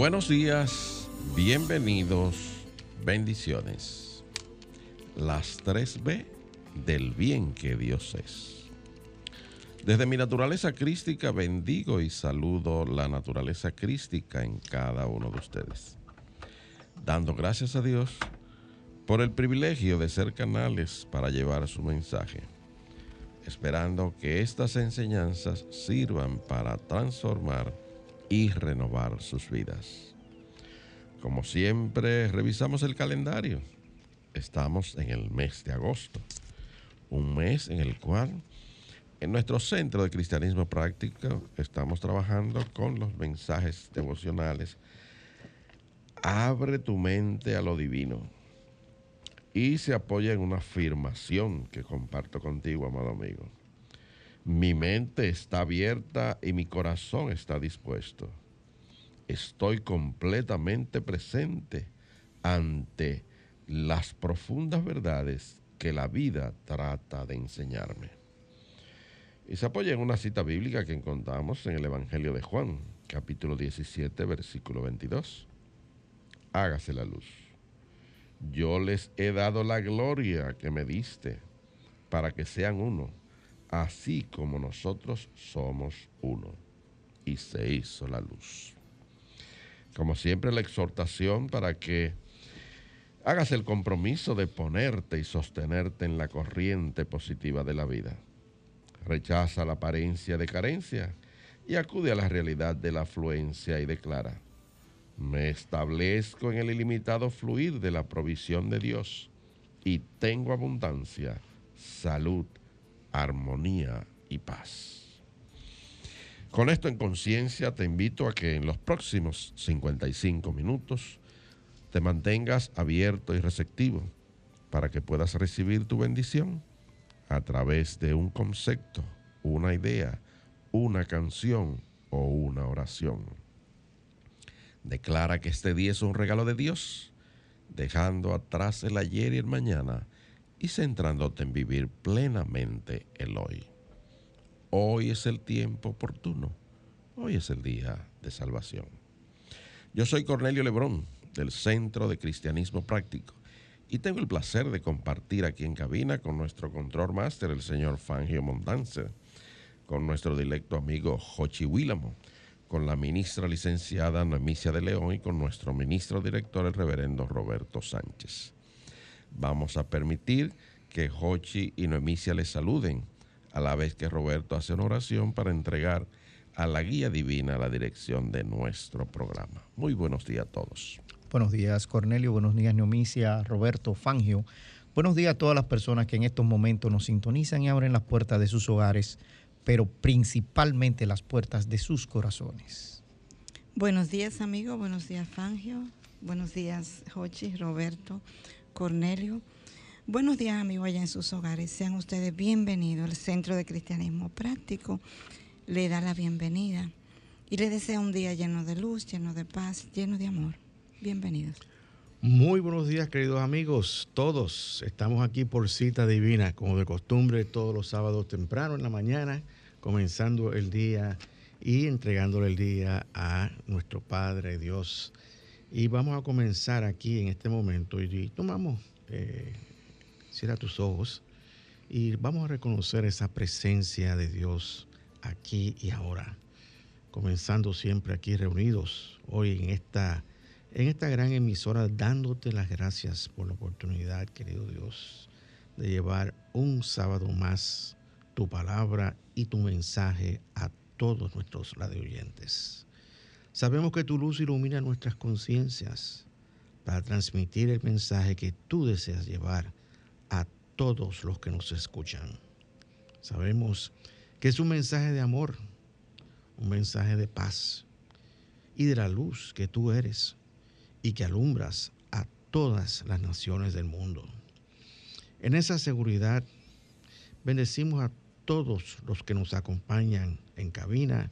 Buenos días, bienvenidos, bendiciones. Las 3B del bien que Dios es. Desde mi naturaleza crística bendigo y saludo la naturaleza crística en cada uno de ustedes, dando gracias a Dios por el privilegio de ser canales para llevar su mensaje, esperando que estas enseñanzas sirvan para transformar y renovar sus vidas. Como siempre, revisamos el calendario. Estamos en el mes de agosto, un mes en el cual en nuestro centro de cristianismo práctico estamos trabajando con los mensajes devocionales. Abre tu mente a lo divino y se apoya en una afirmación que comparto contigo, amado amigo. Mi mente está abierta y mi corazón está dispuesto. Estoy completamente presente ante las profundas verdades que la vida trata de enseñarme. Y se apoya en una cita bíblica que encontramos en el Evangelio de Juan, capítulo 17, versículo 22. Hágase la luz. Yo les he dado la gloria que me diste para que sean uno así como nosotros somos uno. Y se hizo la luz. Como siempre, la exhortación para que hagas el compromiso de ponerte y sostenerte en la corriente positiva de la vida. Rechaza la apariencia de carencia y acude a la realidad de la afluencia y declara, me establezco en el ilimitado fluir de la provisión de Dios y tengo abundancia, salud, armonía y paz. Con esto en conciencia te invito a que en los próximos 55 minutos te mantengas abierto y receptivo para que puedas recibir tu bendición a través de un concepto, una idea, una canción o una oración. Declara que este día es un regalo de Dios, dejando atrás el ayer y el mañana y centrándote en vivir plenamente el hoy. Hoy es el tiempo oportuno. Hoy es el día de salvación. Yo soy Cornelio Lebrón del Centro de Cristianismo Práctico y tengo el placer de compartir aquí en cabina con nuestro control máster, el señor Fangio Montance, con nuestro directo amigo Jochi Willamo, con la ministra licenciada Noemicia de León y con nuestro ministro director, el reverendo Roberto Sánchez. Vamos a permitir que Jochi y Noemicia les saluden, a la vez que Roberto hace una oración para entregar a la guía divina la dirección de nuestro programa. Muy buenos días a todos. Buenos días, Cornelio. Buenos días, Noemicia, Roberto, Fangio. Buenos días a todas las personas que en estos momentos nos sintonizan y abren las puertas de sus hogares, pero principalmente las puertas de sus corazones. Buenos días, amigo. Buenos días, Fangio. Buenos días, Jochi, Roberto. Cornelio. Buenos días amigos allá en sus hogares. Sean ustedes bienvenidos al Centro de Cristianismo Práctico. Le da la bienvenida y le desea un día lleno de luz, lleno de paz, lleno de amor. Bienvenidos. Muy buenos días queridos amigos, todos estamos aquí por cita divina, como de costumbre todos los sábados temprano en la mañana, comenzando el día y entregándole el día a nuestro Padre Dios y vamos a comenzar aquí en este momento y tomamos, eh, cierra tus ojos y vamos a reconocer esa presencia de Dios aquí y ahora. Comenzando siempre aquí reunidos hoy en esta, en esta gran emisora, dándote las gracias por la oportunidad, querido Dios, de llevar un sábado más tu palabra y tu mensaje a todos nuestros radioyentes. Sabemos que tu luz ilumina nuestras conciencias para transmitir el mensaje que tú deseas llevar a todos los que nos escuchan. Sabemos que es un mensaje de amor, un mensaje de paz y de la luz que tú eres y que alumbras a todas las naciones del mundo. En esa seguridad, bendecimos a todos los que nos acompañan en cabina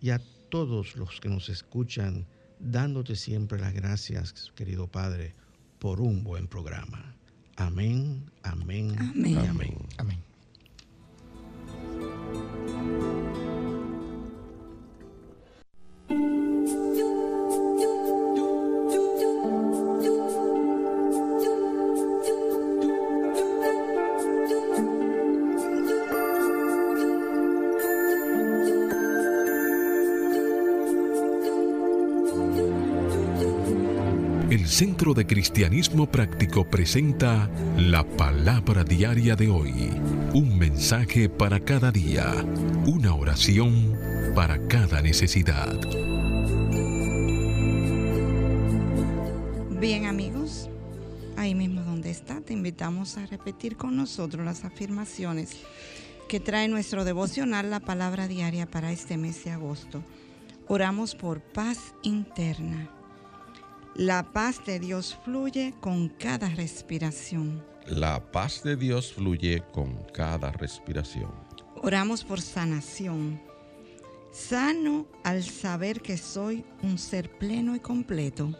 y a todos los que nos escuchan, dándote siempre las gracias, querido Padre, por un buen programa. Amén, amén, Amén. amén. Amén. Centro de Cristianismo Práctico presenta la palabra diaria de hoy. Un mensaje para cada día. Una oración para cada necesidad. Bien amigos, ahí mismo donde está, te invitamos a repetir con nosotros las afirmaciones que trae nuestro devocional, la palabra diaria para este mes de agosto. Oramos por paz interna. La paz de Dios fluye con cada respiración. La paz de Dios fluye con cada respiración. Oramos por sanación. Sano al saber que soy un ser pleno y completo.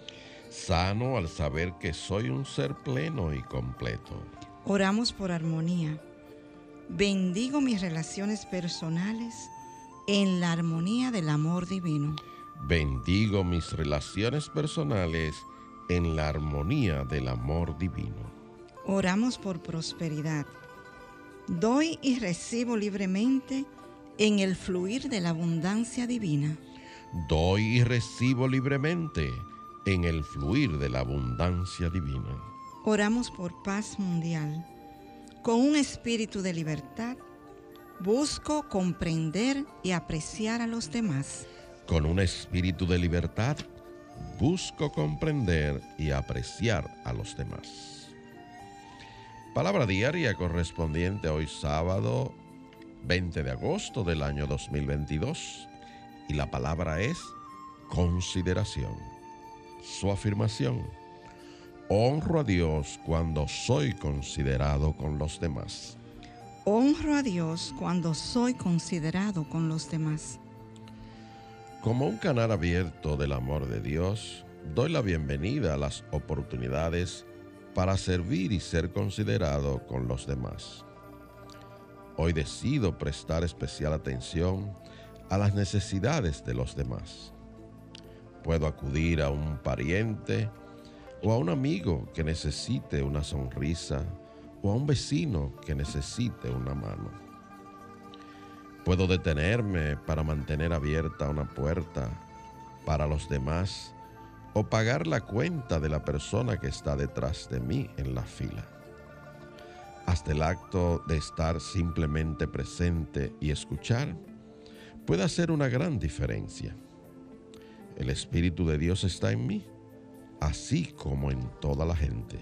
Sano al saber que soy un ser pleno y completo. Oramos por armonía. Bendigo mis relaciones personales en la armonía del amor divino. Bendigo mis relaciones personales en la armonía del amor divino. Oramos por prosperidad. Doy y recibo libremente en el fluir de la abundancia divina. Doy y recibo libremente en el fluir de la abundancia divina. Oramos por paz mundial. Con un espíritu de libertad, busco comprender y apreciar a los demás. Con un espíritu de libertad, busco comprender y apreciar a los demás. Palabra diaria correspondiente hoy sábado 20 de agosto del año 2022 y la palabra es consideración. Su afirmación. Honro a Dios cuando soy considerado con los demás. Honro a Dios cuando soy considerado con los demás. Como un canal abierto del amor de Dios, doy la bienvenida a las oportunidades para servir y ser considerado con los demás. Hoy decido prestar especial atención a las necesidades de los demás. Puedo acudir a un pariente o a un amigo que necesite una sonrisa o a un vecino que necesite una mano. Puedo detenerme para mantener abierta una puerta para los demás o pagar la cuenta de la persona que está detrás de mí en la fila. Hasta el acto de estar simplemente presente y escuchar puede hacer una gran diferencia. El Espíritu de Dios está en mí, así como en toda la gente.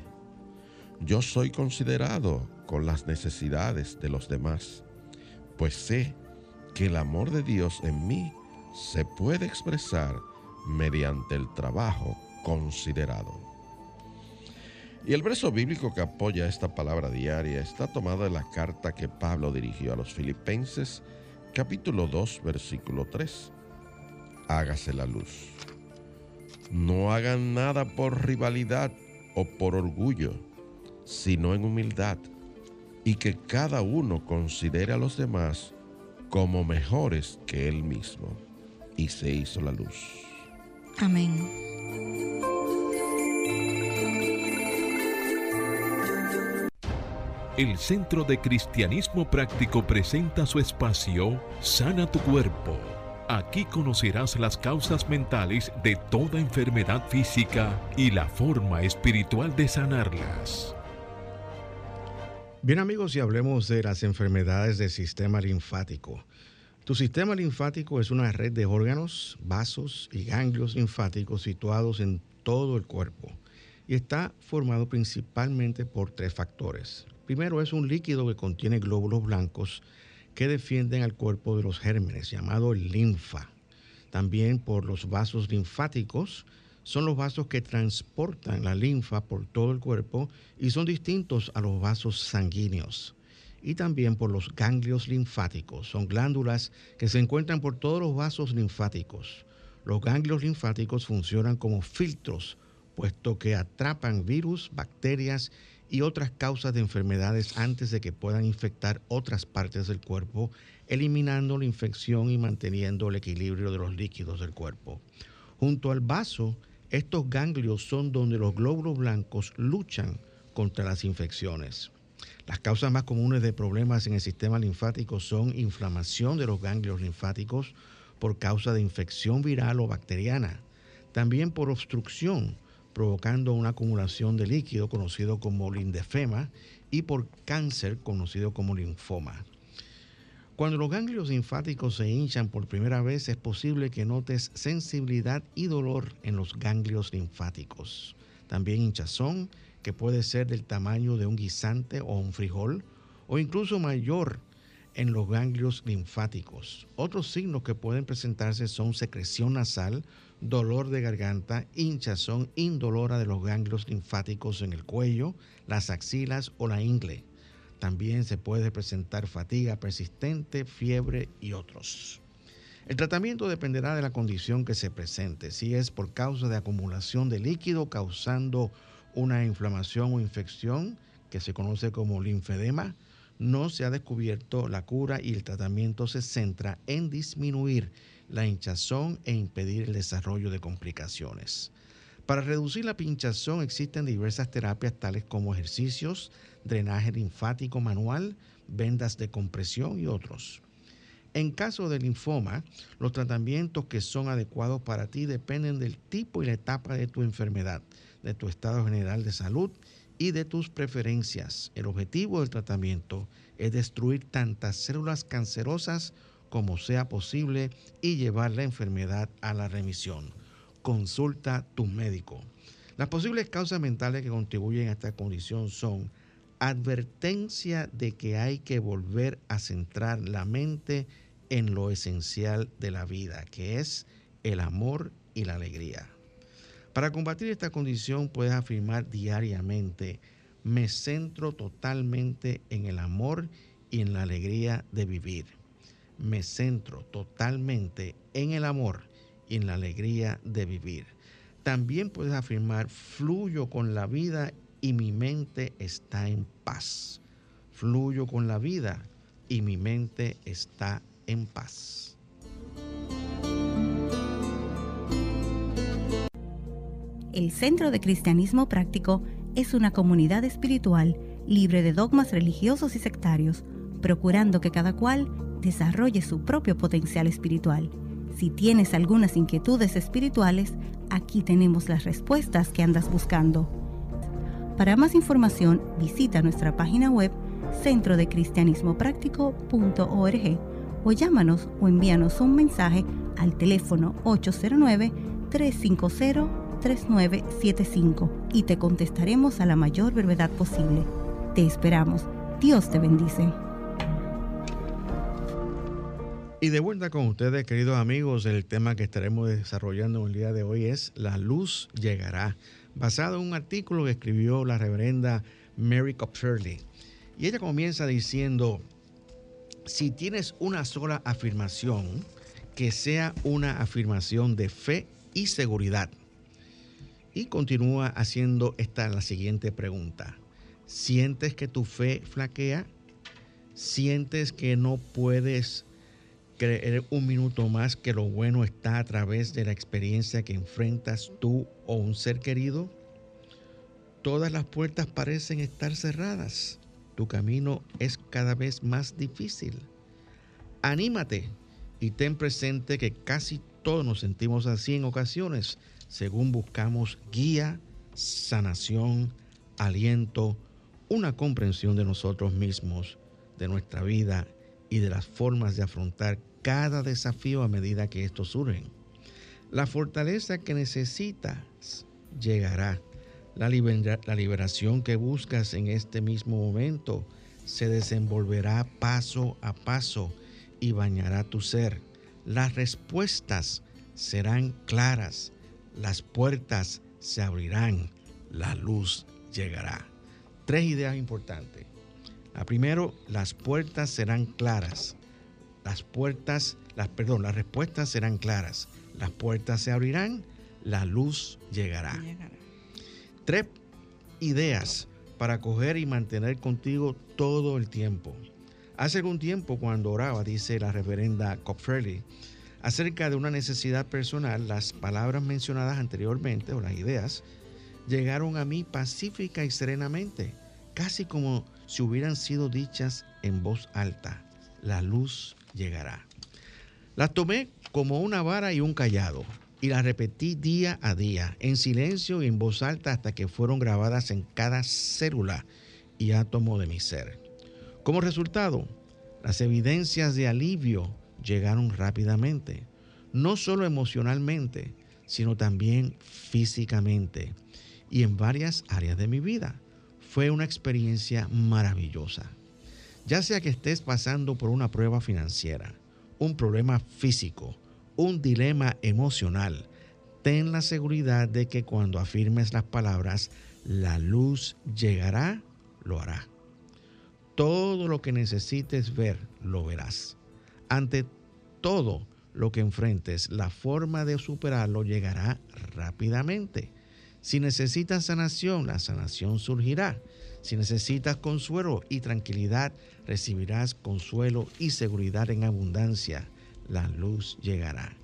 Yo soy considerado con las necesidades de los demás, pues sé que el amor de Dios en mí se puede expresar mediante el trabajo considerado. Y el verso bíblico que apoya esta palabra diaria está tomado de la carta que Pablo dirigió a los filipenses, capítulo 2, versículo 3. Hágase la luz. No hagan nada por rivalidad o por orgullo, sino en humildad, y que cada uno considere a los demás como mejores que él mismo. Y se hizo la luz. Amén. El Centro de Cristianismo Práctico presenta su espacio Sana tu Cuerpo. Aquí conocerás las causas mentales de toda enfermedad física y la forma espiritual de sanarlas. Bien amigos, y hablemos de las enfermedades del sistema linfático. Tu sistema linfático es una red de órganos, vasos y ganglios linfáticos situados en todo el cuerpo y está formado principalmente por tres factores. Primero es un líquido que contiene glóbulos blancos que defienden al cuerpo de los gérmenes, llamado linfa. También por los vasos linfáticos, son los vasos que transportan la linfa por todo el cuerpo y son distintos a los vasos sanguíneos. Y también por los ganglios linfáticos, son glándulas que se encuentran por todos los vasos linfáticos. Los ganglios linfáticos funcionan como filtros, puesto que atrapan virus, bacterias y otras causas de enfermedades antes de que puedan infectar otras partes del cuerpo, eliminando la infección y manteniendo el equilibrio de los líquidos del cuerpo. Junto al vaso, estos ganglios son donde los glóbulos blancos luchan contra las infecciones. Las causas más comunes de problemas en el sistema linfático son inflamación de los ganglios linfáticos por causa de infección viral o bacteriana, también por obstrucción, provocando una acumulación de líquido conocido como lindefema y por cáncer conocido como linfoma. Cuando los ganglios linfáticos se hinchan por primera vez es posible que notes sensibilidad y dolor en los ganglios linfáticos. También hinchazón, que puede ser del tamaño de un guisante o un frijol, o incluso mayor en los ganglios linfáticos. Otros signos que pueden presentarse son secreción nasal, dolor de garganta, hinchazón indolora de los ganglios linfáticos en el cuello, las axilas o la ingle. También se puede presentar fatiga persistente, fiebre y otros. El tratamiento dependerá de la condición que se presente, si es por causa de acumulación de líquido causando una inflamación o infección que se conoce como linfedema, no se ha descubierto la cura y el tratamiento se centra en disminuir la hinchazón e impedir el desarrollo de complicaciones. Para reducir la pinchazón existen diversas terapias tales como ejercicios, drenaje linfático manual, vendas de compresión y otros. En caso de linfoma, los tratamientos que son adecuados para ti dependen del tipo y la etapa de tu enfermedad, de tu estado general de salud y de tus preferencias. El objetivo del tratamiento es destruir tantas células cancerosas como sea posible y llevar la enfermedad a la remisión. Consulta tu médico. Las posibles causas mentales que contribuyen a esta condición son advertencia de que hay que volver a centrar la mente en lo esencial de la vida, que es el amor y la alegría. Para combatir esta condición puedes afirmar diariamente, me centro totalmente en el amor y en la alegría de vivir. Me centro totalmente en el amor y en la alegría de vivir. También puedes afirmar, fluyo con la vida y mi mente está en paz. Fluyo con la vida y mi mente está en paz. El Centro de Cristianismo Práctico es una comunidad espiritual libre de dogmas religiosos y sectarios, procurando que cada cual desarrolle su propio potencial espiritual. Si tienes algunas inquietudes espirituales, aquí tenemos las respuestas que andas buscando. Para más información, visita nuestra página web centrodecristianismopráctico.org o llámanos o envíanos un mensaje al teléfono 809-350-3975 y te contestaremos a la mayor brevedad posible. Te esperamos. Dios te bendice. Y de vuelta con ustedes, queridos amigos, el tema que estaremos desarrollando el día de hoy es La luz llegará basado en un artículo que escribió la reverenda Mary Copperley. Y ella comienza diciendo, si tienes una sola afirmación, que sea una afirmación de fe y seguridad. Y continúa haciendo esta la siguiente pregunta. ¿Sientes que tu fe flaquea? ¿Sientes que no puedes creer un minuto más que lo bueno está a través de la experiencia que enfrentas tú o un ser querido? Todas las puertas parecen estar cerradas. Tu camino es cada vez más difícil. Anímate y ten presente que casi todos nos sentimos así en ocasiones, según buscamos guía, sanación, aliento, una comprensión de nosotros mismos, de nuestra vida y de las formas de afrontar cada desafío a medida que estos surgen. La fortaleza que necesitas llegará. La, liberación que buscas en este mismo momento se desenvolverá paso a paso y bañará tu ser. Las respuestas serán claras, las puertas se abrirán, la luz llegará. Tres ideas importantes. La primero, las puertas serán claras. Las puertas, las perdón, las respuestas serán claras. Las puertas se abrirán, la luz llegará. Tres ideas para coger y mantener contigo todo el tiempo. Hace algún tiempo cuando oraba, dice la reverenda Copferly, acerca de una necesidad personal, las palabras mencionadas anteriormente o las ideas llegaron a mí pacífica y serenamente, casi como si hubieran sido dichas en voz alta. La luz llegará. Las tomé como una vara y un callado y las repetí día a día, en silencio y en voz alta hasta que fueron grabadas en cada célula y átomo de mi ser. Como resultado, las evidencias de alivio llegaron rápidamente, no solo emocionalmente, sino también físicamente y en varias áreas de mi vida. Fue una experiencia maravillosa. Ya sea que estés pasando por una prueba financiera, un problema físico, un dilema emocional, ten la seguridad de que cuando afirmes las palabras, la luz llegará, lo hará. Todo lo que necesites ver, lo verás. Ante todo lo que enfrentes, la forma de superarlo llegará rápidamente. Si necesitas sanación, la sanación surgirá. Si necesitas consuelo y tranquilidad, recibirás consuelo y seguridad en abundancia. La luz llegará.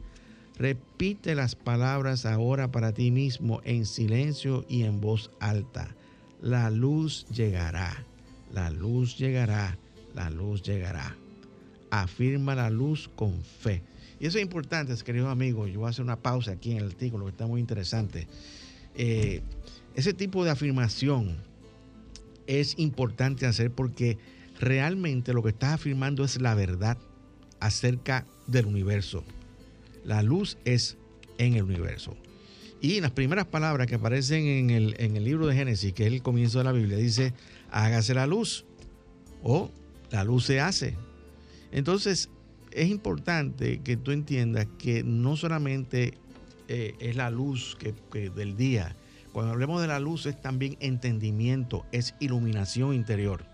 Repite las palabras ahora para ti mismo en silencio y en voz alta. La luz llegará, la luz llegará, la luz llegará. Afirma la luz con fe. Y eso es importante, queridos amigos. Yo voy a hacer una pausa aquí en el artículo que está muy interesante. Eh, ese tipo de afirmación es importante hacer porque realmente lo que estás afirmando es la verdad acerca del universo. La luz es en el universo. Y las primeras palabras que aparecen en el, en el libro de Génesis, que es el comienzo de la Biblia, dice, hágase la luz o la luz se hace. Entonces, es importante que tú entiendas que no solamente eh, es la luz que, del día, cuando hablemos de la luz es también entendimiento, es iluminación interior.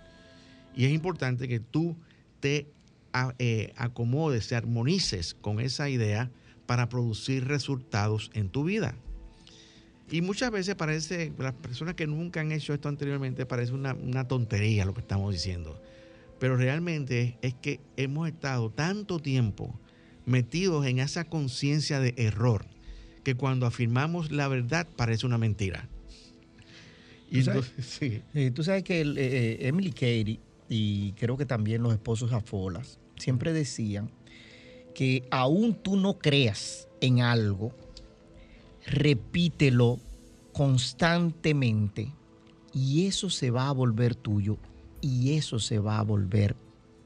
Y es importante que tú te eh, acomodes, te armonices con esa idea para producir resultados en tu vida. Y muchas veces parece, las personas que nunca han hecho esto anteriormente, parece una, una tontería lo que estamos diciendo. Pero realmente es que hemos estado tanto tiempo metidos en esa conciencia de error que cuando afirmamos la verdad parece una mentira. Y ¿Tú, sabes, tú sabes que eh, eh, Emily Cady y creo que también los esposos Afolas siempre decían que aún tú no creas en algo, repítelo constantemente y eso se va a volver tuyo y eso se va a volver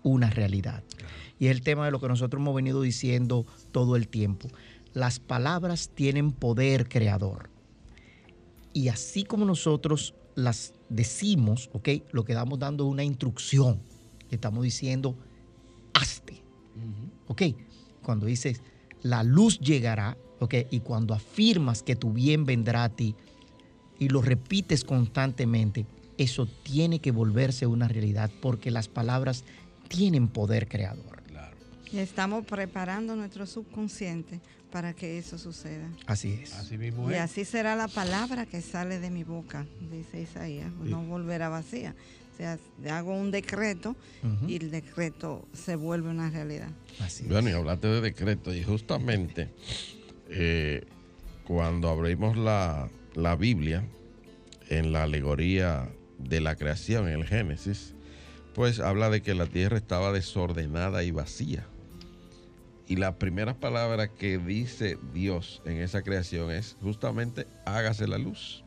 una realidad. Y es el tema de lo que nosotros hemos venido diciendo todo el tiempo. Las palabras tienen poder creador. Y así como nosotros las decimos, ¿ok? Lo que estamos dando es una instrucción. Estamos diciendo, hazte. ¿Ok? Cuando dices, la luz llegará, ¿ok? Y cuando afirmas que tu bien vendrá a ti y lo repites constantemente, eso tiene que volverse una realidad porque las palabras tienen poder creador. Claro. Y estamos preparando nuestro subconsciente para que eso suceda. Así es. Así mismo es. Y así será la palabra que sale de mi boca, dice Isaías, no volverá vacía. O sea, hago un decreto y el decreto se vuelve una realidad. Así bueno, y hablaste de decreto y justamente eh, cuando abrimos la, la Biblia en la alegoría de la creación, en el Génesis, pues habla de que la tierra estaba desordenada y vacía. Y la primera palabra que dice Dios en esa creación es justamente hágase la luz.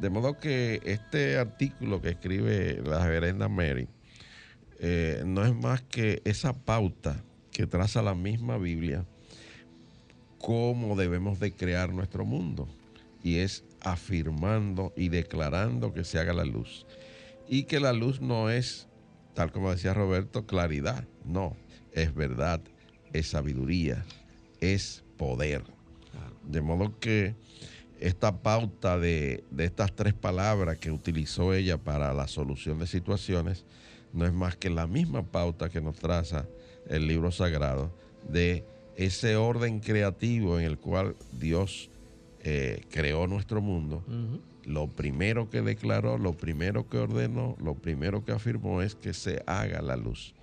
De modo que este artículo que escribe la reverenda Mary eh, no es más que esa pauta que traza la misma Biblia cómo debemos de crear nuestro mundo. Y es afirmando y declarando que se haga la luz. Y que la luz no es tal como decía Roberto, claridad. No, es verdad, es sabiduría, es poder. De modo que esta pauta de, de, estas tres palabras que utilizó ella para la solución de situaciones no es más que la misma pauta que nos traza el libro sagrado de ese orden creativo en el cual Dios eh, creó nuestro mundo. Lo primero que declaró, lo primero que ordenó, lo primero que afirmó es que se haga la luz.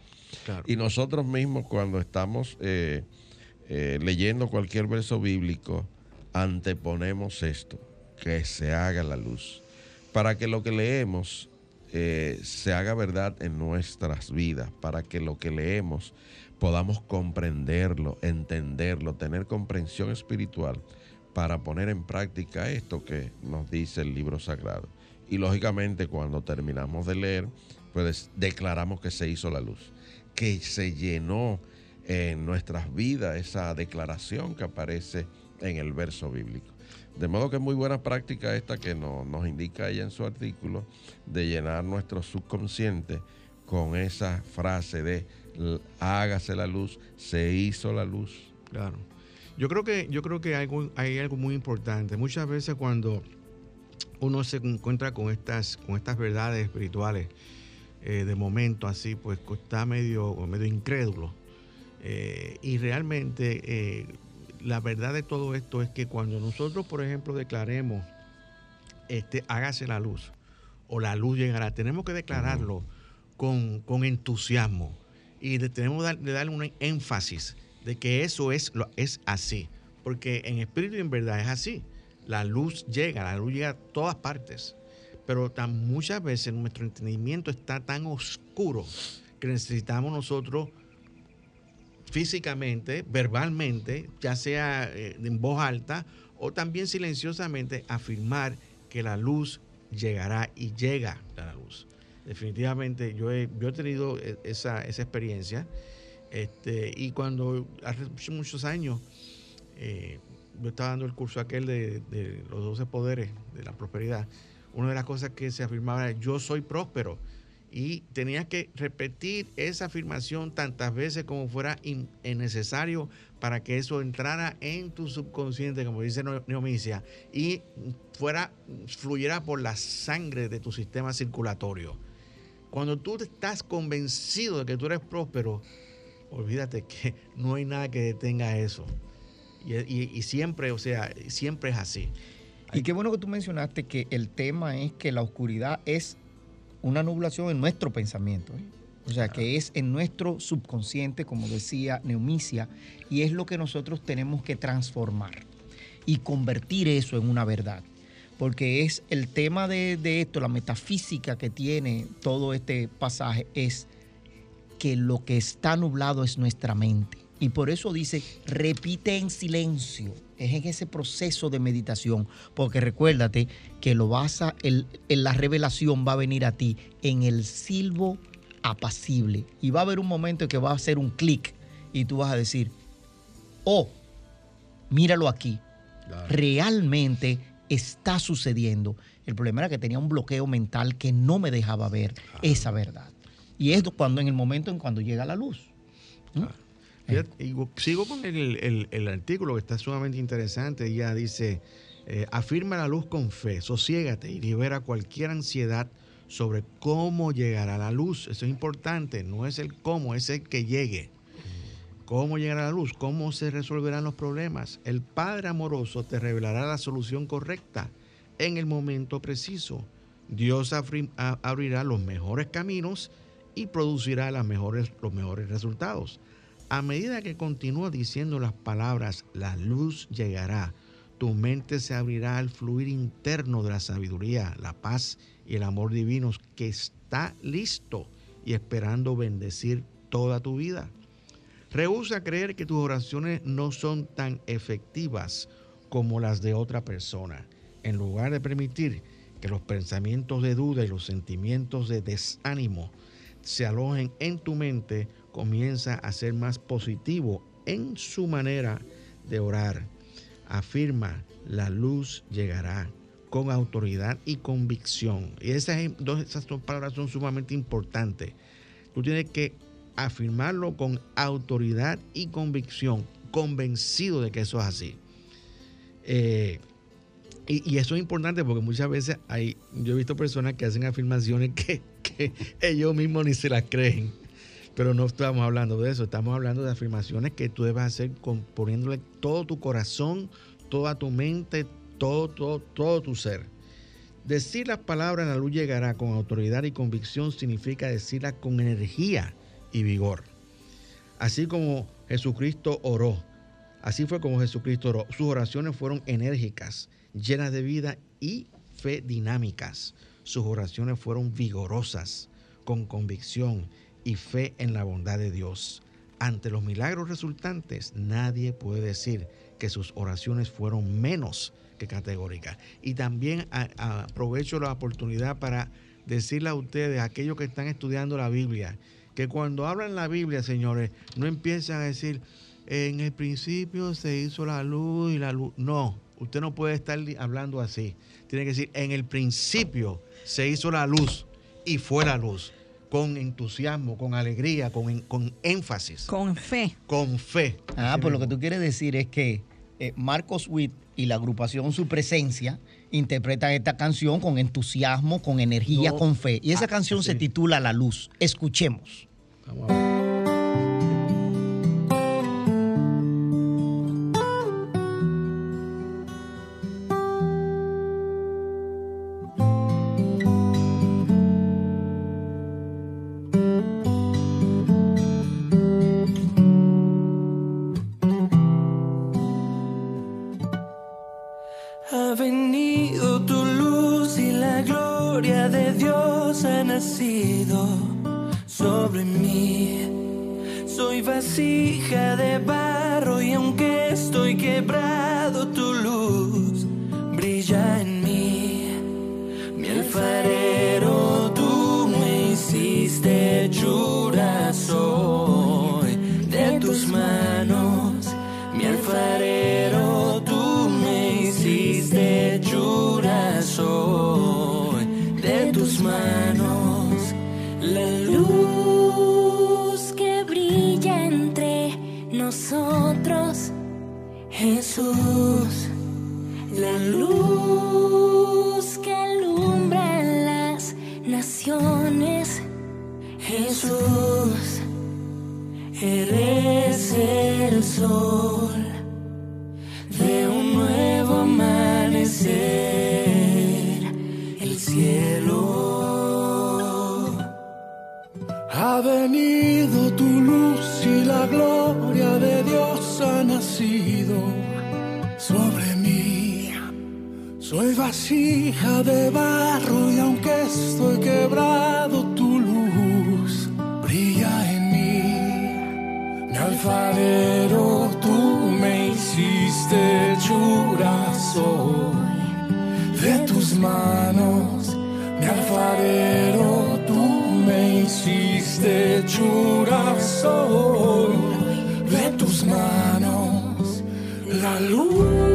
Y nosotros mismos cuando estamos eh, eh, leyendo cualquier verso bíblico, anteponemos esto, que se haga la luz, para que lo que leemos eh, se haga verdad en nuestras vidas, para que lo que leemos podamos comprenderlo, entenderlo, tener comprensión espiritual para poner en práctica esto que nos dice el libro sagrado. Y lógicamente cuando terminamos de leer, pues declaramos que se hizo la luz, que se llenó en nuestras vidas esa declaración que aparece en el verso bíblico. De modo que es muy buena práctica esta que nos indica ella en su artículo de llenar nuestro subconsciente con esa frase de hágase la luz, se hizo la luz. Claro. Yo creo que, yo creo que hay algo, hay algo muy importante. Muchas veces cuando uno se encuentra con estas, con estas verdades espirituales, eh, de momento así, pues está medio, medio incrédulo. Eh, y realmente eh, la verdad de todo esto es que cuando nosotros, por ejemplo, declaremos, este, hágase la luz o la luz llegará, tenemos que declararlo con, entusiasmo y tenemos que darle un énfasis de que eso es, es así, porque en espíritu y en verdad es así. La luz llega, la luz llega a todas partes, pero muchas veces nuestro entendimiento está tan oscuro que necesitamos nosotros físicamente, verbalmente, ya sea eh, en voz alta o también silenciosamente, afirmar que la luz llegará y llega a la luz. Definitivamente yo he, yo he tenido e, esa, experiencia este, y cuando hace muchos años eh, yo estaba dando el curso aquel de, de los 12 poderes de la prosperidad, una de las cosas que se afirmaba era yo soy próspero y tenías que repetir esa afirmación tantas veces como fuera necesario para que eso entrara en tu subconsciente, como dice Neomicia, y fuera, fluyera por la sangre de tu sistema circulatorio. Cuando tú estás convencido de que tú eres próspero, olvídate que no hay nada que detenga eso. Y, y siempre, o sea, siempre es así. Y qué bueno que tú mencionaste que el tema es que la oscuridad es una nublación en nuestro pensamiento. ¿eh? O sea, que es en nuestro subconsciente, como decía Neumicia, y es lo que nosotros tenemos que transformar y convertir eso en una verdad. Porque es el tema de, de esto, la metafísica que tiene todo este pasaje, es que lo que está nublado es nuestra mente. Y por eso dice, repite en silencio. Es en ese proceso de meditación. Porque recuérdate que lo vas a, el, la revelación va a venir a ti en el silbo apacible. Y va a haber un momento en que va a hacer un clic y tú vas a decir, oh, míralo aquí. Realmente está sucediendo. El problema era que tenía un bloqueo mental que no me dejaba ver esa verdad. Y es cuando en el momento en cuando llega la luz. Y sigo con el, artículo que está sumamente interesante. Ya dice, eh, afirma la luz con fe, sosiégate y libera cualquier ansiedad sobre cómo llegará la luz. Eso es importante, no es el cómo, es el que llegue. ¿Cómo llegará la luz? ¿Cómo se resolverán los problemas? El Padre amoroso te revelará la solución correcta en el momento preciso. Dios abrirá los mejores caminos y producirá los mejores resultados. A medida que continúa diciendo las palabras, la luz llegará, tu mente se abrirá al fluir interno de la sabiduría, la paz y el amor divinos que está listo y esperando bendecir toda tu vida. Rehúsa creer que tus oraciones no son tan efectivas como las de otra persona. En lugar de permitir que los pensamientos de duda y los sentimientos de desánimo se alojen en tu mente, comienza a ser más positivo en su manera de orar. Afirma, la luz llegará con autoridad y convicción. Y esas dos, esas dos palabras son sumamente importantes. tú tienes que afirmarlo con autoridad y convicción, convencido de que eso es así. Eh, y, eso es importante porque muchas veces hay, yo he visto personas que hacen afirmaciones que, que ellos mismos ni se las creen. Pero no estamos hablando de eso, estamos hablando de afirmaciones que tú debes hacer poniéndole todo tu corazón, toda tu mente, todo, todo, todo tu ser. Decir las palabras la luz llegará con autoridad y convicción significa decirlas con energía y vigor. Así como Jesucristo oró, así fue como Jesucristo oró. Sus oraciones fueron enérgicas, llenas de vida y fe dinámicas. Sus oraciones fueron vigorosas, con convicción y fe en la bondad de Dios. Ante los milagros resultantes, nadie puede decir que sus oraciones fueron menos que categórica. Y también aprovecho la oportunidad para decirle a ustedes, aquellos que están estudiando la Biblia, que cuando hablan la Biblia, señores, no empiezan a decir, en el principio se hizo la luz y la luz. No, usted no puede estar hablando así. Tiene que decir, en el principio se hizo la luz y fue la luz. Con entusiasmo, con alegría, con, con énfasis. Con fe. Con fe. Ah, pues lo que tú quieres decir es que eh, Marcos Witt y la agrupación Su Presencia interpretan esta canción con entusiasmo, con energía, con fe. Y esa ah, canción se titula La Luz. Escuchemos. Vamos a ver. Soy vasija de barro y aunque estoy quebrado, tu luz brilla en mí. Mi alfarero, tú me hiciste hechura, de tus manos. Mi alfarero, tú me hiciste hechura, de tus manos. La luz.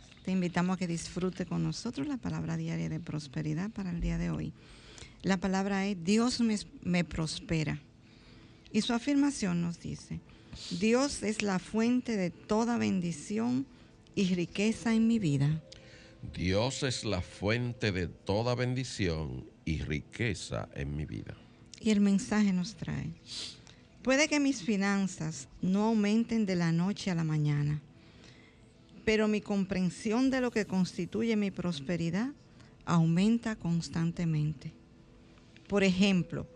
te invitamos a que disfrute con nosotros la palabra diaria de prosperidad para el día de hoy. La palabra es Dios me, me prospera. Y su afirmación nos dice, Dios es la fuente de toda bendición y riqueza en mi vida. Dios es la fuente de toda bendición y riqueza en mi vida. Y el mensaje nos trae, puede que mis finanzas no aumenten de la noche a la mañana, pero mi comprensión de lo que constituye mi prosperidad aumenta constantemente. Por ejemplo,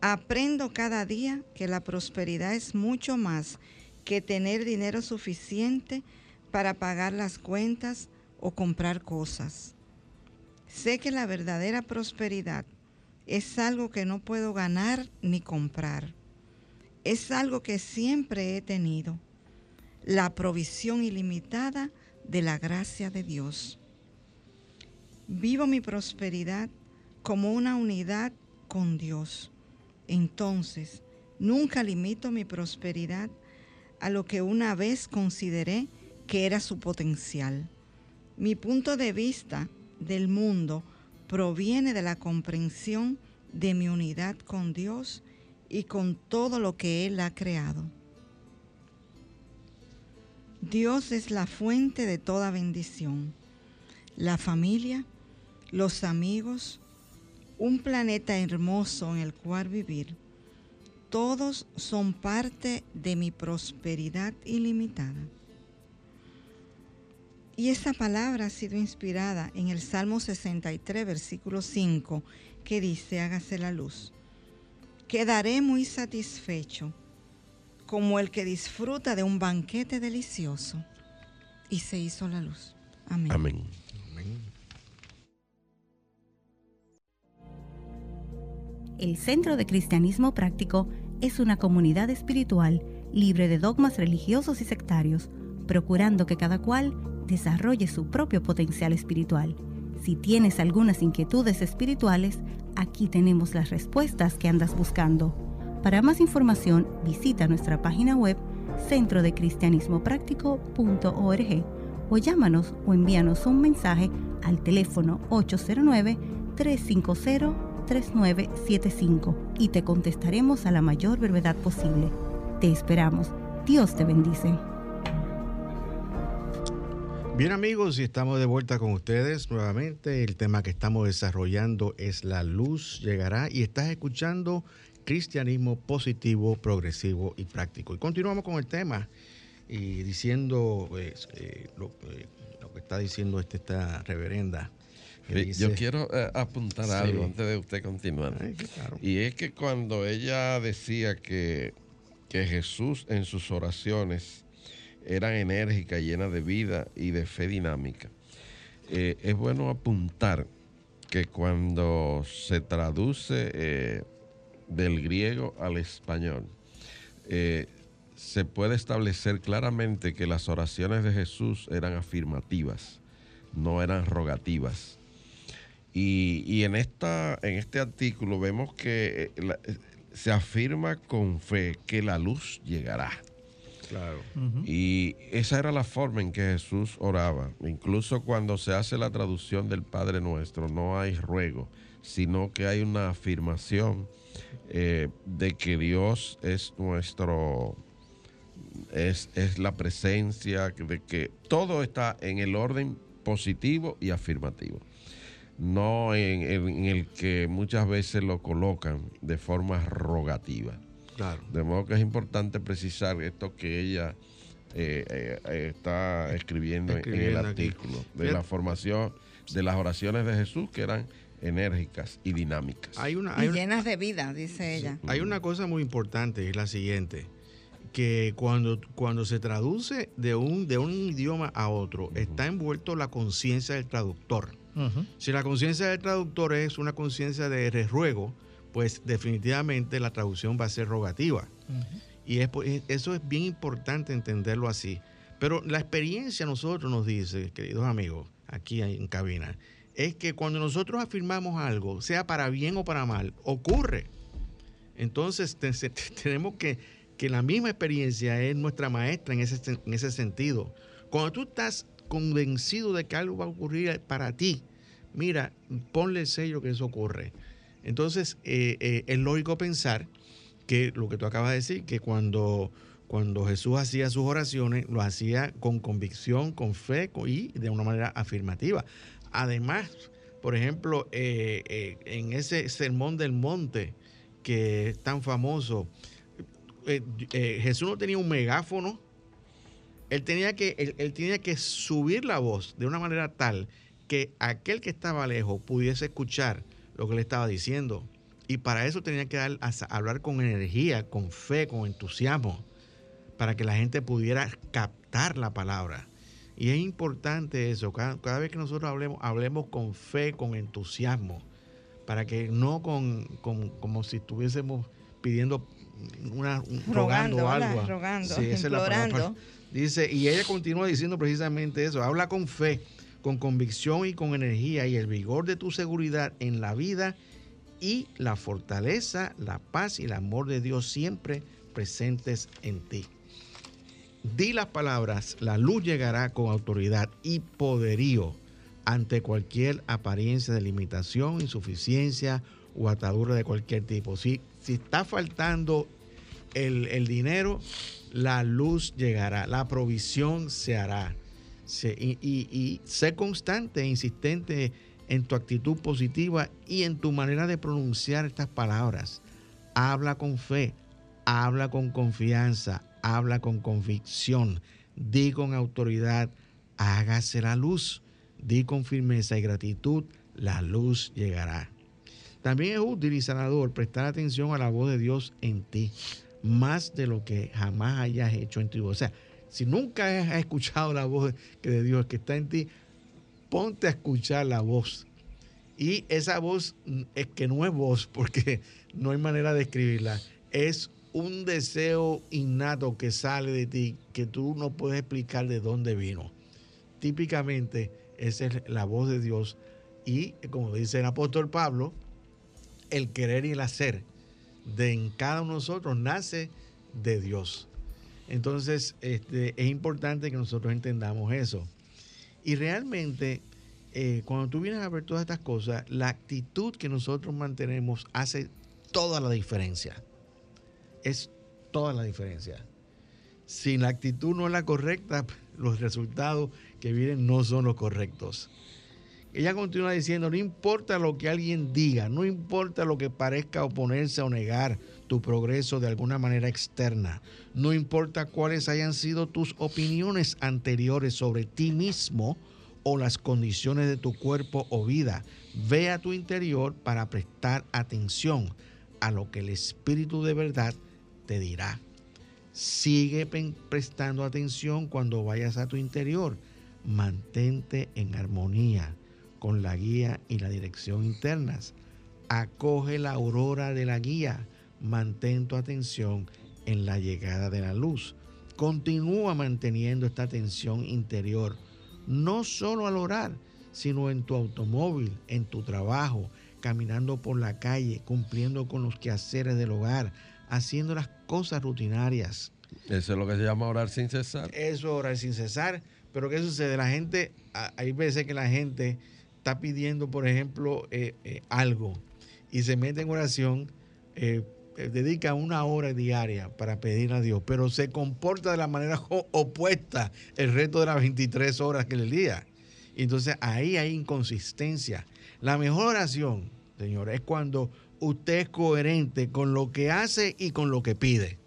aprendo cada día que la prosperidad es mucho más que tener dinero suficiente para pagar las cuentas o comprar cosas. Sé que la verdadera prosperidad es algo que no puedo ganar ni comprar. Es algo que siempre he tenido, la provisión ilimitada de la gracia de Dios. Vivo mi prosperidad como una unidad con Dios. Entonces, nunca limito mi prosperidad a lo que una vez consideré que era su potencial. Mi punto de vista del mundo proviene de la comprensión de mi unidad con Dios y con todo lo que Él ha creado. Dios es la fuente de toda bendición. La familia, los amigos, un planeta hermoso en el cual vivir, todos son parte de mi prosperidad ilimitada. Y esta palabra ha sido inspirada en el Salmo 63, versículo 5, que dice, hágase la luz. Quedaré muy satisfecho, como el que disfruta de un banquete delicioso. Y se hizo la luz. Amén. Amén. El Centro de Cristianismo Práctico es una comunidad espiritual libre de dogmas religiosos y sectarios, procurando que cada cual desarrolle su propio potencial espiritual. Si tienes algunas inquietudes espirituales, aquí tenemos las respuestas que andas buscando. Para más información, visita nuestra página web centrodecristianismopráctico.org o llámanos o envíanos un mensaje al teléfono 809-350-3975 y te contestaremos a la mayor brevedad posible. Te esperamos. Dios te bendice. Bien amigos, y estamos de vuelta con ustedes nuevamente. El tema que estamos desarrollando es la luz llegará y estás escuchando cristianismo positivo, progresivo y práctico. Y continuamos con el tema y diciendo pues, eh, lo, eh, lo, que está diciendo este, esta reverenda. Dice, Yo quiero eh, apuntar sí. algo antes de usted continuar. Ay, claro. Y es que cuando ella decía que, que Jesús en sus oraciones eran enérgicas, llenas de vida y de fe dinámica. Es bueno apuntar que cuando se traduce del griego al español, eh, se puede establecer claramente que las oraciones de Jesús eran afirmativas, no eran rogativas. Y, y en, esta, en este artículo vemos que la, se afirma con fe que la luz llegará. Claro. Uh -huh. Y esa era la forma en que Jesús oraba. Incluso cuando se hace la traducción del Padre Nuestro, no hay ruego, sino que hay una afirmación eh, de que Dios es nuestro, es, es la presencia, de que todo está en el orden positivo y afirmativo. No en, en, en el que muchas veces lo colocan de forma rogativa. Claro. De modo que es importante precisar esto que ella eh, eh, está escribiendo, escribiendo, en el artículo, aquí. de la formación de las oraciones de Jesús que eran enérgicas y dinámicas. Hay una, hay y llenas de vida, dice ella. Hay una cosa muy importante, es la siguiente. que cuando, cuando se traduce de un, de un idioma a otro, está envuelto la conciencia del traductor. Si la conciencia del traductor es una conciencia de ruego, pues definitivamente la traducción va a ser rogativa. Y eso es bien importante entenderlo así. Pero la experiencia nosotros nos dice, queridos amigos, aquí en cabina, es que cuando nosotros afirmamos algo, sea para bien o para mal, ocurre. Entonces tenemos que, que la misma experiencia es nuestra maestra en ese, en ese sentido. Cuando tú estás convencido de que algo va a ocurrir para ti, mira, ponle el sello que eso ocurre. Entonces, eh, eh, es lógico pensar que lo que tú acabas de decir, que cuando, cuando Jesús hacía sus oraciones, lo hacía con convicción, con fe y de una manera afirmativa. Además, por ejemplo, eh, en ese sermón del monte que es tan famoso, Jesús no tenía un megáfono, él tenía, que, él tenía que subir la voz de una manera tal que aquel que estaba lejos pudiese escuchar lo que le estaba diciendo. Y para eso tenía que dar, hablar con energía, con fe, con entusiasmo, para que la gente pudiera captar la palabra. Y es importante eso, cada, vez que nosotros hablemos, hablemos con fe, con entusiasmo, para que no con, como si estuviésemos pidiendo una, rogando, algo. Rogando, sí, implorando. Dice, y ella continúa diciendo precisamente eso, habla con fe con convicción y con energía y el vigor de tu seguridad en la vida y la fortaleza, la paz y el amor de Dios siempre presentes en ti. Di las palabras, la luz llegará con autoridad y poderío ante cualquier apariencia de limitación, insuficiencia o atadura de cualquier tipo. Si, si está faltando el, el dinero, la luz llegará, la provisión se hará y, y, sé constante e insistente en tu actitud positiva y en tu manera de pronunciar estas palabras. Habla con fe, habla con confianza, habla con convicción, di con autoridad, hágase la luz, di con firmeza y gratitud, la luz llegará. También es útil y sanador prestar atención a la voz de Dios en ti, más de lo que jamás hayas hecho en tu voz. O sea, si nunca has escuchado la voz de Dios que está en ti, ponte a escuchar la voz. Y esa voz es que no es voz, porque no hay manera de escribirla. Es un deseo innato que sale de ti que tú no puedes explicar de dónde vino. Típicamente esa es la voz de Dios y como dice el apóstol Pablo, el querer y el hacer de en cada uno de nosotros nace de Dios. Entonces, este, es importante que nosotros entendamos eso. Y realmente, eh, cuando tú vienes a ver todas estas cosas, la actitud que nosotros mantenemos hace toda la diferencia. Es toda la diferencia. Si la actitud no es la correcta, los resultados que vienen no son los correctos. Ella continúa diciendo, no importa lo que alguien diga, no importa lo que parezca oponerse o negar tu progreso de alguna manera externa, no importa cuáles hayan sido tus opiniones anteriores sobre ti mismo o las condiciones de tu cuerpo o vida, ve a tu interior para prestar atención a lo que el Espíritu de verdad te dirá. Sigue prestando atención cuando vayas a tu interior. Mantente en armonía con la guía y la dirección internas. Acoge la aurora de la guía. Mantén tu atención en la llegada de la luz. Continúa manteniendo esta atención interior, no solo al orar, sino en tu automóvil, en tu trabajo, caminando por la calle, cumpliendo con los quehaceres del hogar, haciendo las cosas rutinarias. Eso es lo que se llama orar sin cesar. Eso es orar sin cesar. Pero ¿qué sucede? La gente, hay veces que la gente está pidiendo, por ejemplo, eh, eh, algo y se mete en oración, eh, dedica una hora diaria para pedir a Dios, pero se comporta de la manera opuesta el resto de las 23 horas que le día. Entonces ahí hay inconsistencia. La mejor oración, Señor, es cuando usted es coherente con lo que hace y con lo que pide.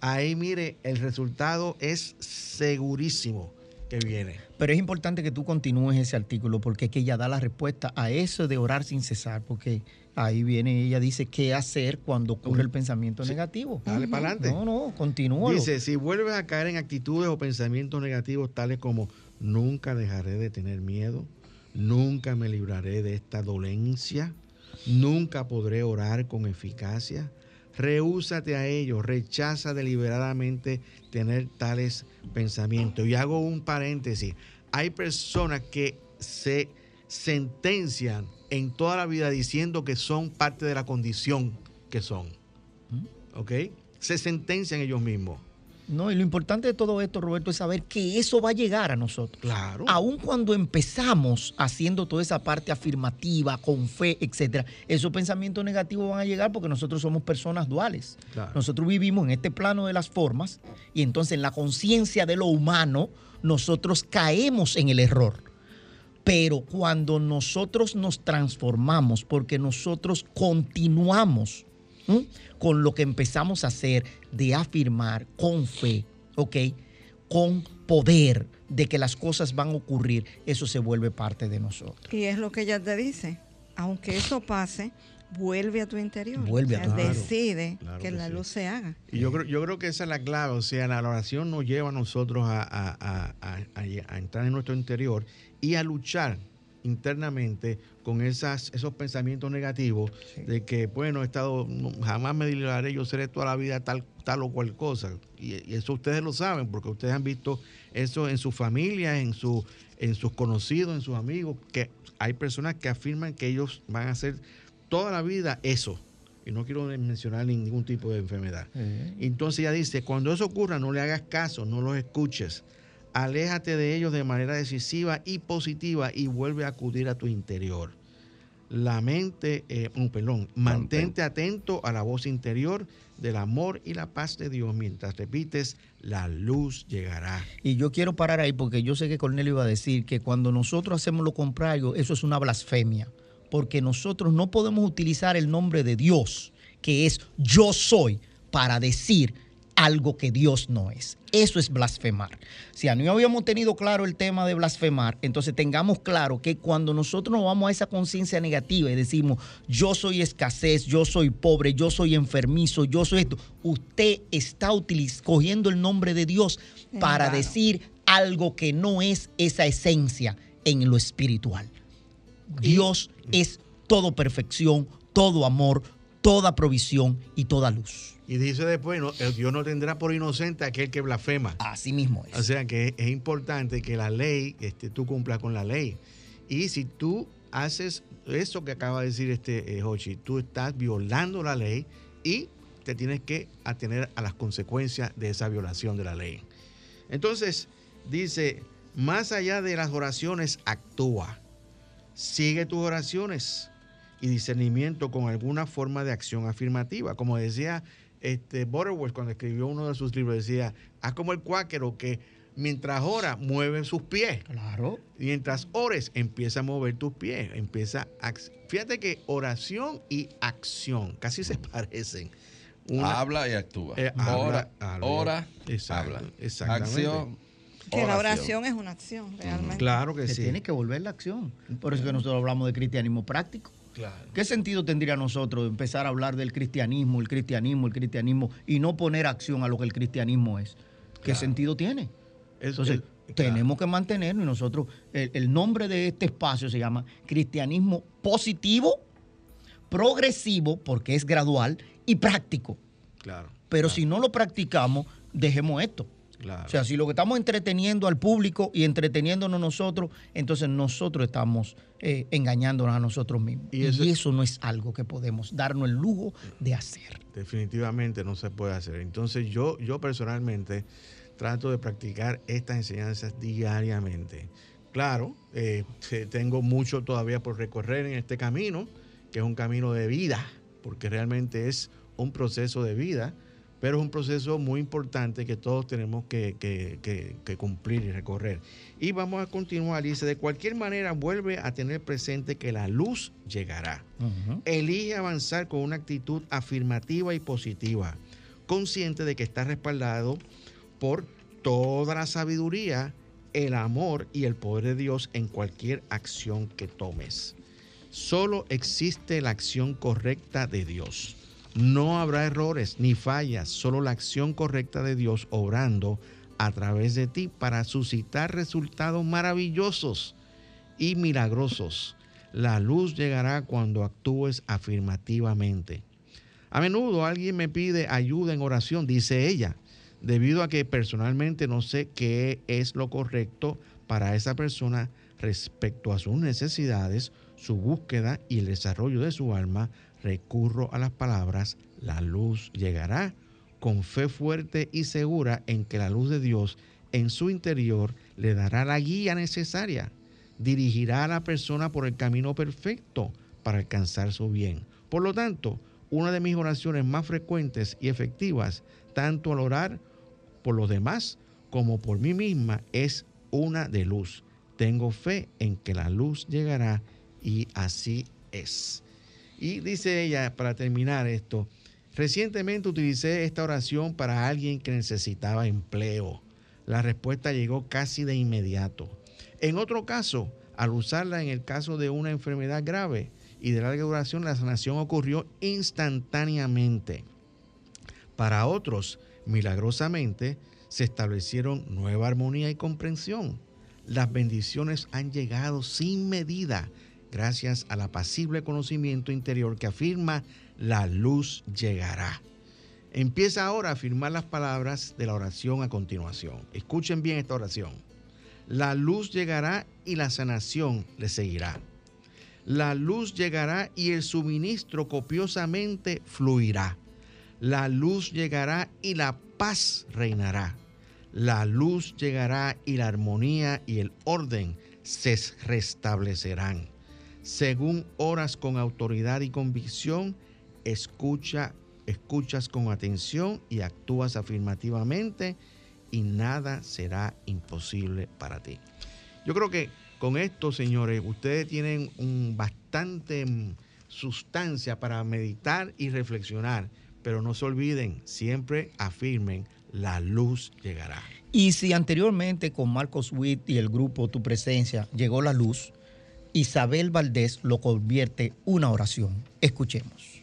Ahí mire, el resultado es segurísimo que viene. Pero es importante que tú continúes ese artículo porque es que ella da la respuesta a eso de orar sin cesar, porque ahí viene, ella dice qué hacer cuando ocurre el pensamiento negativo. Dale para adelante. No, no, continúa. Dice, si vuelves a caer en actitudes o pensamientos negativos tales como nunca dejaré de tener miedo, nunca me libraré de esta dolencia, nunca podré orar con eficacia, rehúsate a ello, rechaza deliberadamente tener tales pensamientos. Y hago un paréntesis, hay personas que se sentencian en toda la vida diciendo que son parte de la condición que son. ¿Ok? Se sentencian ellos mismos. No, y lo importante de todo esto, Roberto, es saber que eso va a llegar a nosotros. Claro. Aun cuando empezamos haciendo toda esa parte afirmativa, con fe, etcétera, esos pensamientos negativos van a llegar porque nosotros somos personas duales. Claro. Nosotros vivimos en este plano de las formas y entonces en la conciencia de lo humano nosotros caemos en el error. Pero cuando nosotros nos transformamos, porque nosotros continuamos ¿m? con lo que empezamos a hacer de afirmar con fe, ¿ok? Con poder de que las cosas van a ocurrir, eso se vuelve parte de nosotros. Y es lo que ella te dice. Aunque eso pase, vuelve a tu interior. Vuelve a O sea, tu interior. Decide Claro que, que la sí. luz se haga. Y yo creo, yo creo que esa es la clave, o sea, la oración nos lleva a nosotros a, a- a- a- a- a entrar en nuestro interior y a luchar internamente con esas, esos pensamientos negativos de que, bueno, he estado, jamás me libraré, yo seré toda la vida tal, tal o cual cosa. Y, y eso ustedes lo saben, porque ustedes han visto eso en su familia, en, su, en sus conocidos, en sus amigos, que hay personas que afirman que ellos van a hacer toda la vida eso. Y no quiero mencionar ningún tipo de enfermedad. Entonces ella dice, cuando eso ocurra, no le hagas caso, no los escuches. Aléjate de ellos de manera decisiva y positiva y vuelve a acudir a tu interior. La mente, eh, oh, perdón, mantente atento a la voz interior del amor y la paz de Dios mientras repites, la luz llegará. Y yo quiero parar ahí porque yo sé que Cornelio iba a decir que cuando nosotros hacemos lo contrario, eso es una blasfemia. Porque nosotros no podemos utilizar el nombre de Dios, que es yo soy, para decir algo que Dios no es. Eso es blasfemar. Si no habíamos tenido claro el tema de blasfemar, entonces tengamos claro que cuando nosotros nos vamos a esa conciencia negativa y decimos, yo soy escasez, yo soy pobre, yo soy enfermizo, yo soy esto, usted está cogiendo el nombre de Dios para decir algo que no es esa esencia en lo espiritual. Dios es todo perfección, todo amor, toda provisión y toda luz. Y dice después, no, el Dios no tendrá por inocente a aquel que blasfema. Así mismo es. O sea que es, importante que la ley, este, tú cumplas con la ley. Y si tú haces eso que acaba de decir este eh, Hochi, tú estás violando la ley y te tienes que atener a las consecuencias de esa violación de la ley. Entonces, dice, más allá de las oraciones, actúa. Sigue tus oraciones y discernimiento con alguna forma de acción afirmativa. Como decía este, Butterworth cuando escribió uno de sus libros, decía, haz como el cuáquero que mientras ora mueve sus pies. Claro. Mientras ores, empieza a mover tus pies. Empieza a, fíjate que oración y acción casi se parecen. Una- habla y actúa. Eh, habla, ora, habla. ora, Exacto, habla. exactamente. Acción. Que la oración es una acción, realmente. Claro que Se sí. tiene que volver la acción. Por eso es que nosotros hablamos de cristianismo práctico. Claro. ¿Qué sentido tendría nosotros empezar a hablar del cristianismo, el cristianismo, el cristianismo y no poner acción a lo que el cristianismo es? ¿Qué Claro. sentido tiene? Entonces, tenemos que mantenernos y nosotros, el, el nombre de este espacio se llama cristianismo positivo, progresivo, porque es gradual, y práctico. Claro. Pero claro, si no lo practicamos, dejemos esto. Claro. O sea, si lo que estamos entreteniendo al público y entreteniéndonos nosotros, entonces nosotros estamos eh, engañándonos a nosotros mismos. Y Y eso- no es algo que podemos darnos el lujo de hacer. definitivamente no se puede hacer. Entonces yo, yo personalmente trato de practicar estas enseñanzas diariamente. Claro, eh, tengo mucho todavía por recorrer en este camino, que es un camino de vida, porque realmente es un proceso de vida, pero es un proceso muy importante que todos tenemos que, que- que- que cumplir y recorrer. Y vamos a continuar, dice, de cualquier manera vuelve a tener presente que la luz llegará. Elige avanzar con una actitud afirmativa y positiva, consciente de que está respaldado por toda la sabiduría el amor y el poder de Dios en cualquier acción que tomes. Solo existe la acción correcta de Dios. No habrá errores ni fallas, solo la acción correcta de Dios obrando a través de ti para suscitar resultados maravillosos y milagrosos. La luz llegará cuando actúes afirmativamente. A menudo alguien me pide ayuda en oración, dice ella, debido a que personalmente no sé qué es lo correcto para esa persona respecto a sus necesidades, su búsqueda y el desarrollo de su alma, recurro a las palabras, la luz llegará, con fe fuerte y segura en que la luz de Dios en su interior le dará la guía necesaria, dirigirá a la persona por el camino perfecto para alcanzar su bien. Por lo tanto, una de mis oraciones más frecuentes y efectivas, tanto al orar por los demás como por mí misma, es una de luz. Tengo fe en que la luz llegará y así es. Y dice ella, para terminar esto, recientemente utilicé esta oración para alguien que necesitaba empleo. La respuesta llegó casi de inmediato. En otro caso, al usarla en el caso de una enfermedad grave y de larga duración, la sanación ocurrió instantáneamente. Para otros, milagrosamente, se establecieron nueva armonía y comprensión. Las bendiciones han llegado sin medida gracias al apacible conocimiento interior que afirma la luz llegará. Empieza ahora a afirmar las palabras de la oración a continuación. Escuchen bien esta oración. La luz llegará y la sanación le seguirá. La luz llegará y el suministro copiosamente fluirá. La luz llegará y la paz reinará. La luz llegará y la armonía y el orden se restablecerán según oras con autoridad y convicción, escucha, escuchas con atención y actúas afirmativamente y nada será imposible para ti. Yo creo que con esto, señores, ustedes tienen un bastante mm, sustancia para meditar y reflexionar, pero no se olviden, siempre afirmen, la luz llegará. Y si anteriormente con Marcos Witt y el grupo Tu Presencia llegó la luz, Isabel Valdés lo convierte una oración. Escuchemos.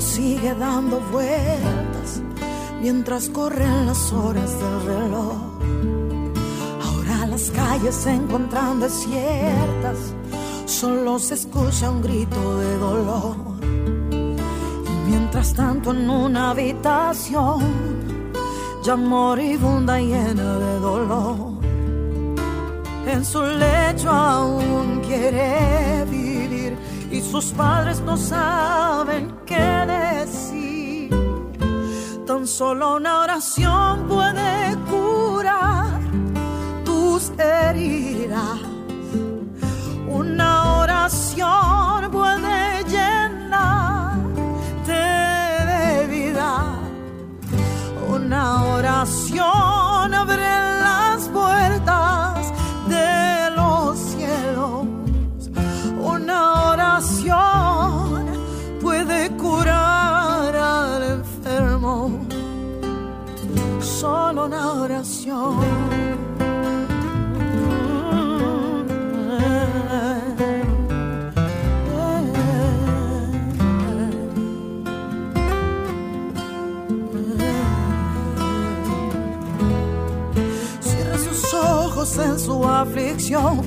Sigue dando vueltas mientras corren las horas del reloj las calles se encuentran desiertas, solo se escucha un grito de dolor. Y mientras tanto en una habitación, ya moribunda llena de dolor, en su lecho aún quiere vivir y sus padres no saben qué decir. Tan solo una oración puede curar heridas. Una oración puede llenar de vida. Una oración abre Solo una oración. en su aflicción.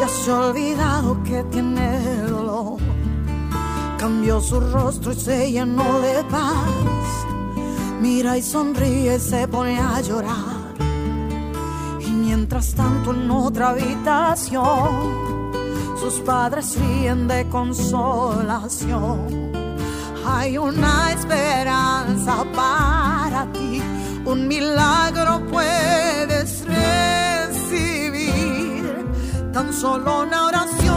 Ya se ha olvidado que tiene dolor. Cambió su rostro y se llenó de paz. Mira y sonríe y se pone a llorar. Y mientras tanto en otra habitación, sus padres ríen de consolación. Hay una esperanza para ti, un milagro puedes Tan solo una oración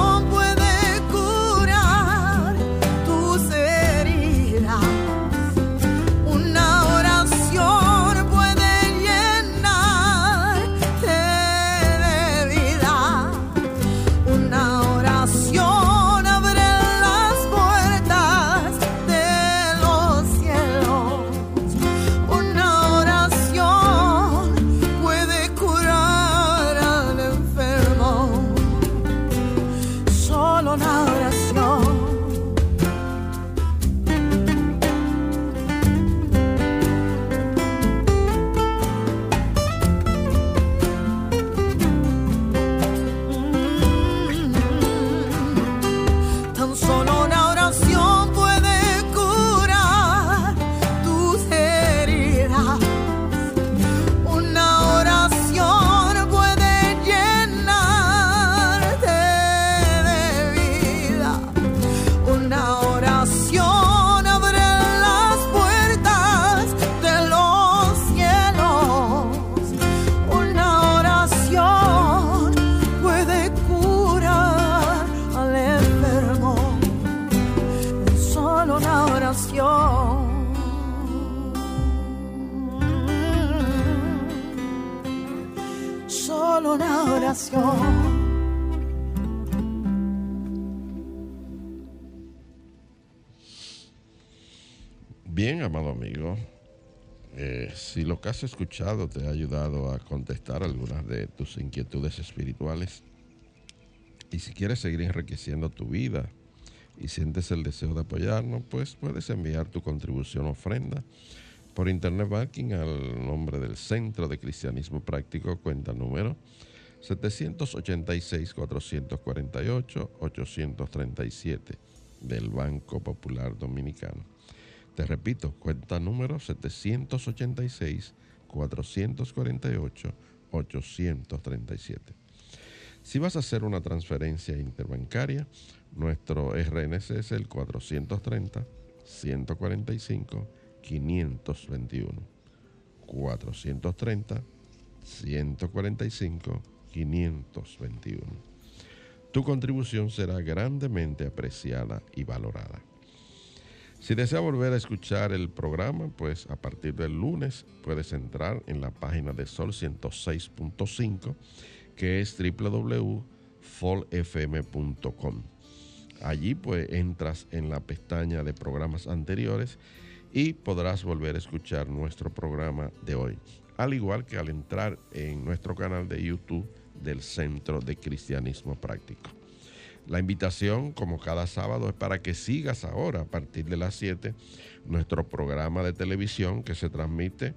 amado amigo, eh, si lo que has escuchado te ha ayudado a contestar algunas de tus inquietudes espirituales, y si quieres seguir enriqueciendo tu vida y sientes el deseo de apoyarnos, pues puedes enviar tu contribución ofrenda por internet banking al nombre del Centro de Cristianismo Práctico, cuenta número 786-448-837 del Banco Popular Dominicano. Te repito, cuenta número 786-448-837. Si vas a hacer una transferencia interbancaria, nuestro RNC es el 430-145-521. 430-145-521. Tu contribución será grandemente apreciada y valorada. Si desea volver a escuchar el programa, pues a partir del lunes puedes entrar en la página de Sol 106.5, que es www.folfm.com. Allí pues entras en la pestaña de programas anteriores y podrás volver a escuchar nuestro programa de hoy, al igual que al entrar en nuestro canal de YouTube del Centro de Cristianismo Práctico. La invitación, como cada sábado, es para que sigas ahora, a partir de las 7, nuestro programa de televisión que se transmite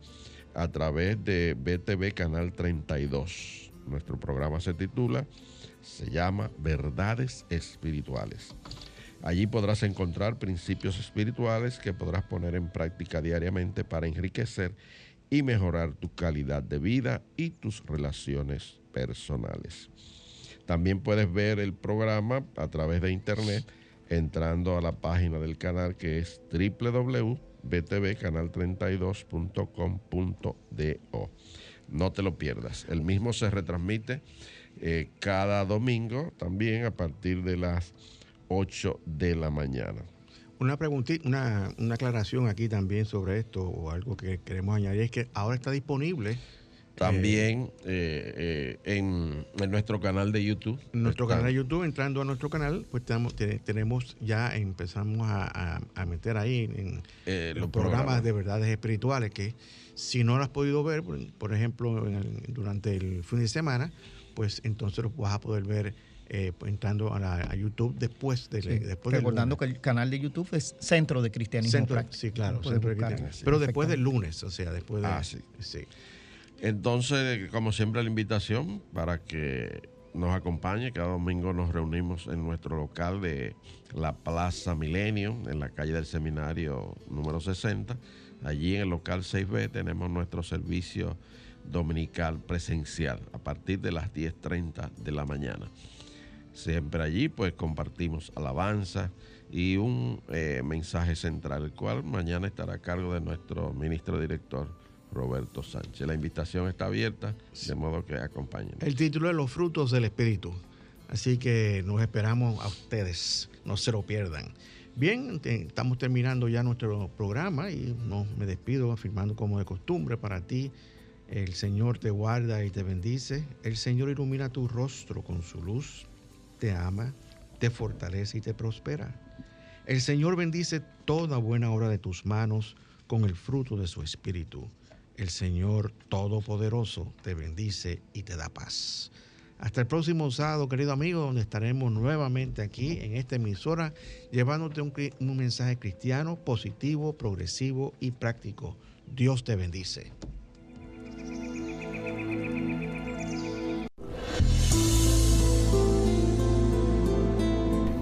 a través de BTV Canal 32. Nuestro programa se titula, se llama Verdades Espirituales. Allí podrás encontrar principios espirituales que podrás poner en práctica diariamente para enriquecer y mejorar tu calidad de vida y tus relaciones personales. También puedes ver el programa a través de internet entrando a la página del canal que es www.btvcanal32.com.do. No te lo pierdas. El mismo se retransmite eh, cada domingo también a partir de las 8 de la mañana. Una preguntita, una, una aclaración aquí también sobre esto o algo que queremos añadir es que ahora está disponible también eh, eh, en, nuestro canal de YouTube. En nuestro canal de YouTube, entrando a nuestro canal, pues tenemos, tenemos ya, empezamos a, meter ahí en, eh, los programas, de verdades espirituales que si no lo has podido ver, por, ejemplo, durante el fin de semana, pues entonces los vas a poder ver pues, entrando a, YouTube después de después recordando que el canal de YouTube es Centro de Cristianismo sí claro Centro de Cristianismo. pero después del lunes o sea después de ah, sí. sí. Entonces, como siempre, la invitación para que nos acompañe. Cada domingo nos reunimos en nuestro local de la Plaza Milenio, en la calle del Seminario número 60. Allí en el local 6B tenemos nuestro servicio dominical presencial a partir de las 10.30 de la mañana. Siempre allí pues compartimos alabanza y un eh, mensaje central, el cual mañana estará a cargo de nuestro ministro director Roberto Sánchez. La invitación está abierta, de modo que acompañen. El título es Los frutos del Espíritu. Así que nos esperamos a ustedes, no se lo pierdan. Bien, estamos terminando ya nuestro programa y no, me despido afirmando como de costumbre para ti. El Señor te guarda y te bendice. El Señor ilumina tu rostro con su luz, te ama, te fortalece y te prospera. El Señor bendice toda buena obra de tus manos con el fruto de su espíritu el Señor Todopoderoso te bendice y te da paz. Hasta el próximo sábado, querido amigo, donde estaremos nuevamente aquí en esta emisora llevándote un, un mensaje cristiano positivo, progresivo y práctico. Dios te bendice.